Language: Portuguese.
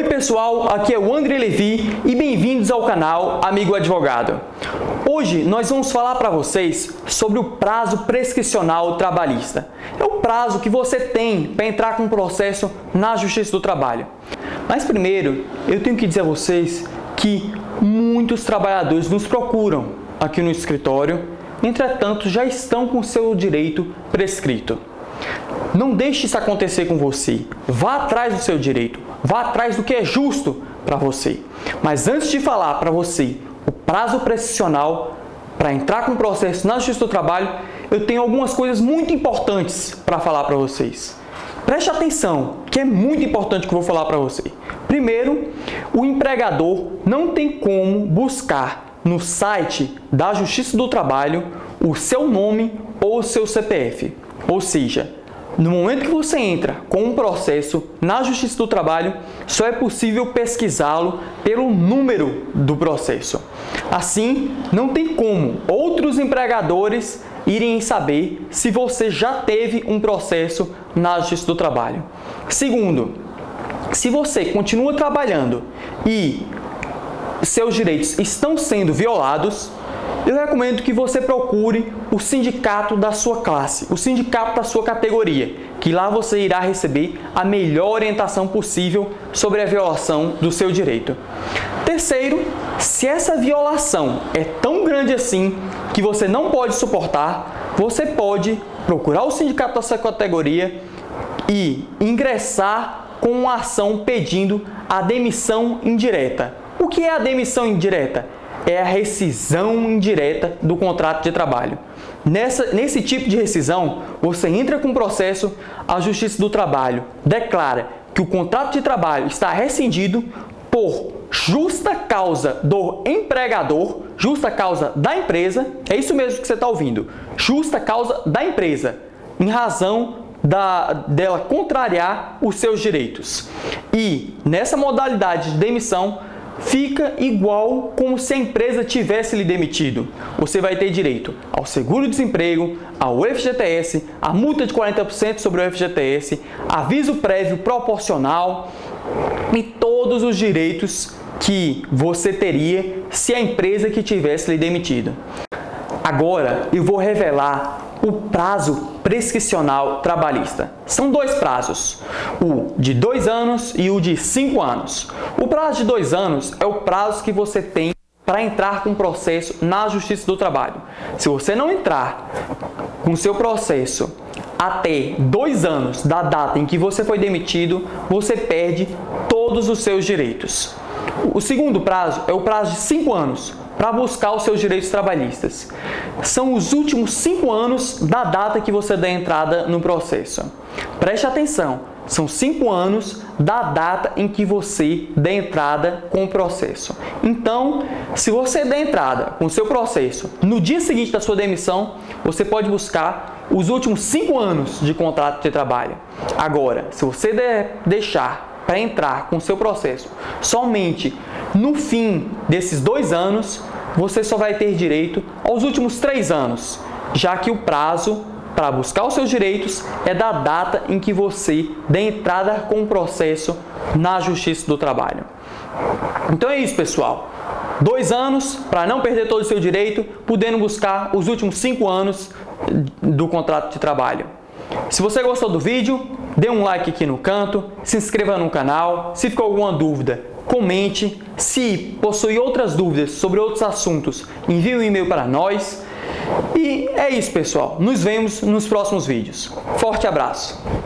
Oi pessoal, aqui é o André Levi e bem-vindos ao canal Amigo Advogado. Hoje nós vamos falar para vocês sobre o prazo prescricional trabalhista. É o prazo que você tem para entrar com um processo na Justiça do Trabalho. Mas primeiro, eu tenho que dizer a vocês que muitos trabalhadores nos procuram aqui no escritório, entretanto já estão com seu direito prescrito. Não deixe isso acontecer com você. Vá atrás do seu direito. Vá atrás do que é justo para você. Mas antes de falar para você o prazo prescricional para entrar com o processo na Justiça do Trabalho, eu tenho algumas coisas muito importantes para falar para vocês. Preste atenção, que é muito importante que eu vou falar para você. Primeiro, o empregador não tem como buscar no site da Justiça do Trabalho o seu nome ou o seu CPF. Ou seja, no momento que você entra com um processo na Justiça do Trabalho, só é possível pesquisá-lo pelo número do processo. Assim, não tem como outros empregadores irem saber se você já teve um processo na Justiça do Trabalho. Segundo, se você continua trabalhando e seus direitos estão sendo violados, eu recomendo que você procure o sindicato da sua classe, o sindicato da sua categoria, que lá você irá receber a melhor orientação possível sobre a violação do seu direito. Terceiro, se essa violação é tão grande assim que você não pode suportar, você pode procurar o sindicato da sua categoria e ingressar com uma ação pedindo a demissão indireta. O que é a demissão indireta? É a rescisão indireta do contrato de trabalho. Nessa, nesse tipo de rescisão, você entra com o processo, a Justiça do Trabalho declara que o contrato de trabalho está rescindido por justa causa do empregador, justa causa da empresa, é isso mesmo que você está ouvindo, justa causa da empresa, em razão da, dela contrariar os seus direitos. E nessa modalidade de demissão, fica igual como se a empresa tivesse lhe demitido. Você vai ter direito ao seguro-desemprego, ao FGTS, a multa de 40% sobre o FGTS, aviso prévio proporcional e todos os direitos que você teria se a empresa que tivesse lhe demitido. Agora eu vou revelar o prazo prescricional trabalhista. São dois prazos, o de dois anos e o de cinco anos. O prazo de dois anos é o prazo que você tem para entrar com processo na Justiça do Trabalho. Se você não entrar com seu processo até dois anos da data em que você foi demitido, você perde todos os seus direitos. O segundo prazo é o prazo de cinco anos, para buscar os seus direitos trabalhistas. São os últimos cinco anos da data que você dá entrada no processo. Preste atenção, são cinco anos da data em que você dá entrada com o processo. Então, se você der entrada com o seu processo no dia seguinte da sua demissão, você pode buscar os últimos cinco anos de contrato de trabalho. Agora, se você deixar para entrar com o seu processo somente no fim desses dois anos, você só vai ter direito aos últimos três anos, já que o prazo para buscar os seus direitos é da data em que você dê entrada com o processo na Justiça do Trabalho. Então é isso, pessoal. Dois anos para não perder todo o seu direito, podendo buscar os últimos cinco anos do contrato de trabalho. Se você gostou do vídeo, dê um like aqui no canto, se inscreva no canal. Se ficou alguma dúvida, comente. Se possui outras dúvidas sobre outros assuntos, envie um e-mail para nós. E é isso, pessoal. Nos vemos nos próximos vídeos. Forte abraço!